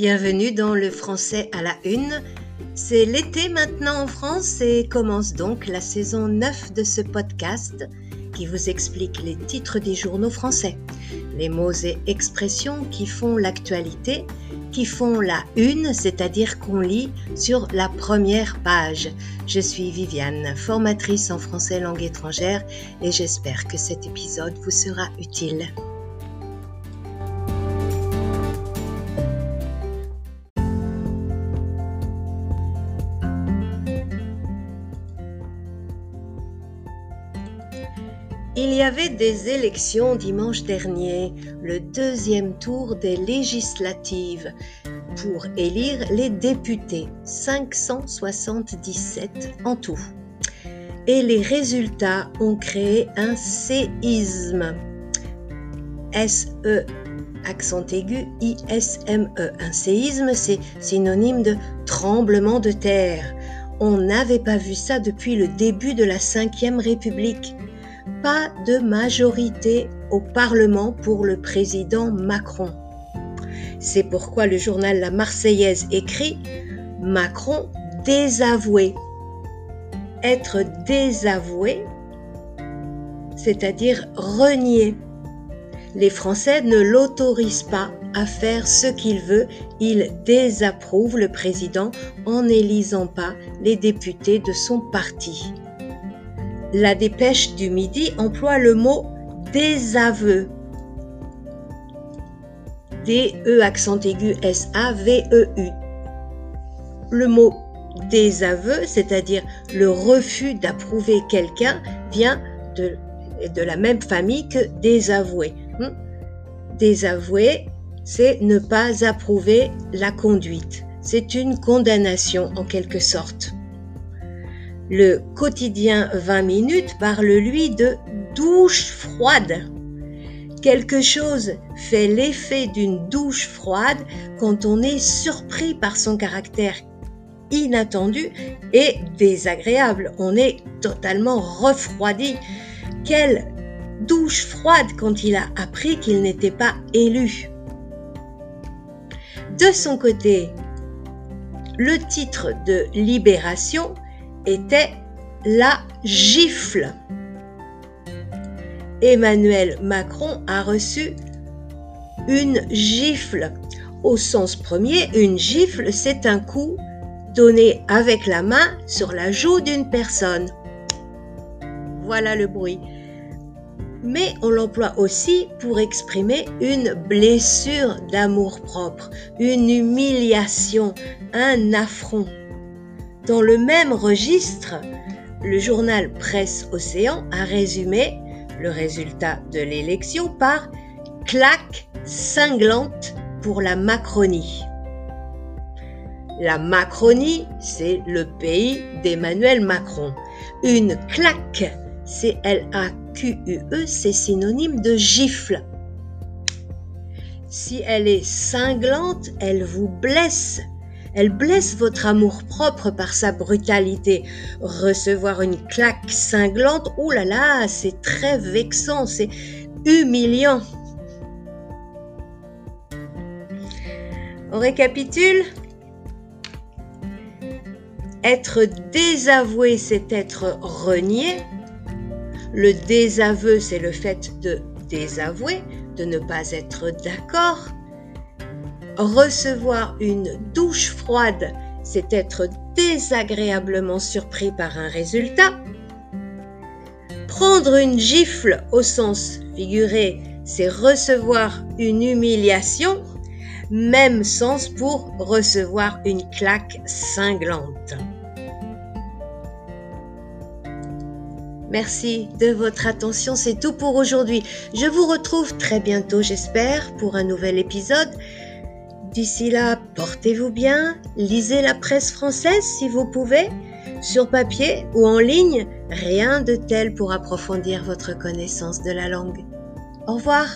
Bienvenue dans le français à la une. C'est l'été maintenant en France et commence donc la saison 9 de ce podcast qui vous explique les titres des journaux français, les mots et expressions qui font l'actualité, qui font la une, c'est-à-dire qu'on lit sur la première page. Je suis Viviane, formatrice en français langue étrangère et j'espère que cet épisode vous sera utile. Il y avait des élections dimanche dernier, le deuxième tour des législatives, pour élire les députés, 577 en tout. Et les résultats ont créé un séisme. S-E accent aigu I-S-M-E. Un séisme, c'est synonyme de tremblement de terre. On n'avait pas vu ça depuis le début de la Ve République pas de majorité au Parlement pour le président Macron. C'est pourquoi le journal La Marseillaise écrit Macron désavoué. Être désavoué, c'est-à-dire renié. Les Français ne l'autorisent pas à faire ce qu'il veut, il désapprouve le président en n'élisant pas les députés de son parti. La dépêche du midi emploie le mot désaveu. D-E accent aigu S-A-V-E-U. Le mot désaveu, c'est-à-dire le refus d'approuver quelqu'un, vient de, la même famille que désavouer. Hmm? Désavouer, c'est ne pas approuver la conduite. C'est une condamnation en quelque sorte. Le quotidien 20 minutes parle lui de douche froide. Quelque chose fait l'effet d'une douche froide quand on est surpris par son caractère inattendu et désagréable. On est totalement refroidi. Quelle douche froide quand il a appris qu'il n'était pas élu. De son côté, le titre de Libération était la gifle. Emmanuel Macron a reçu une gifle. Au sens premier, une gifle, c'est un coup donné avec la main sur la joue d'une personne. Voilà le bruit. Mais on l'emploie aussi pour exprimer une blessure d'amour-propre, une humiliation, un affront. Dans le même registre, le journal Presse Océan a résumé le résultat de l'élection par claque cinglante pour la Macronie. La Macronie, c'est le pays d'Emmanuel Macron. Une claque, C-L-A-Q-U-E, c'est synonyme de gifle. Si elle est cinglante, elle vous blesse, elle blesse votre amour-propre par sa brutalité. Recevoir une claque cinglante, oh là là, c'est très vexant, c'est humiliant. On récapitule Être désavoué, c'est être renié. Le désaveu, c'est le fait de désavouer, de ne pas être d'accord. Recevoir une douche froide, c'est être désagréablement surpris par un résultat. Prendre une gifle au sens figuré, c'est recevoir une humiliation, même sens pour recevoir une claque cinglante. Merci de votre attention, c'est tout pour aujourd'hui. Je vous retrouve très bientôt, j'espère, pour un nouvel épisode. D'ici là, portez-vous bien, lisez la presse française si vous pouvez, sur papier ou en ligne, rien de tel pour approfondir votre connaissance de la langue. Au revoir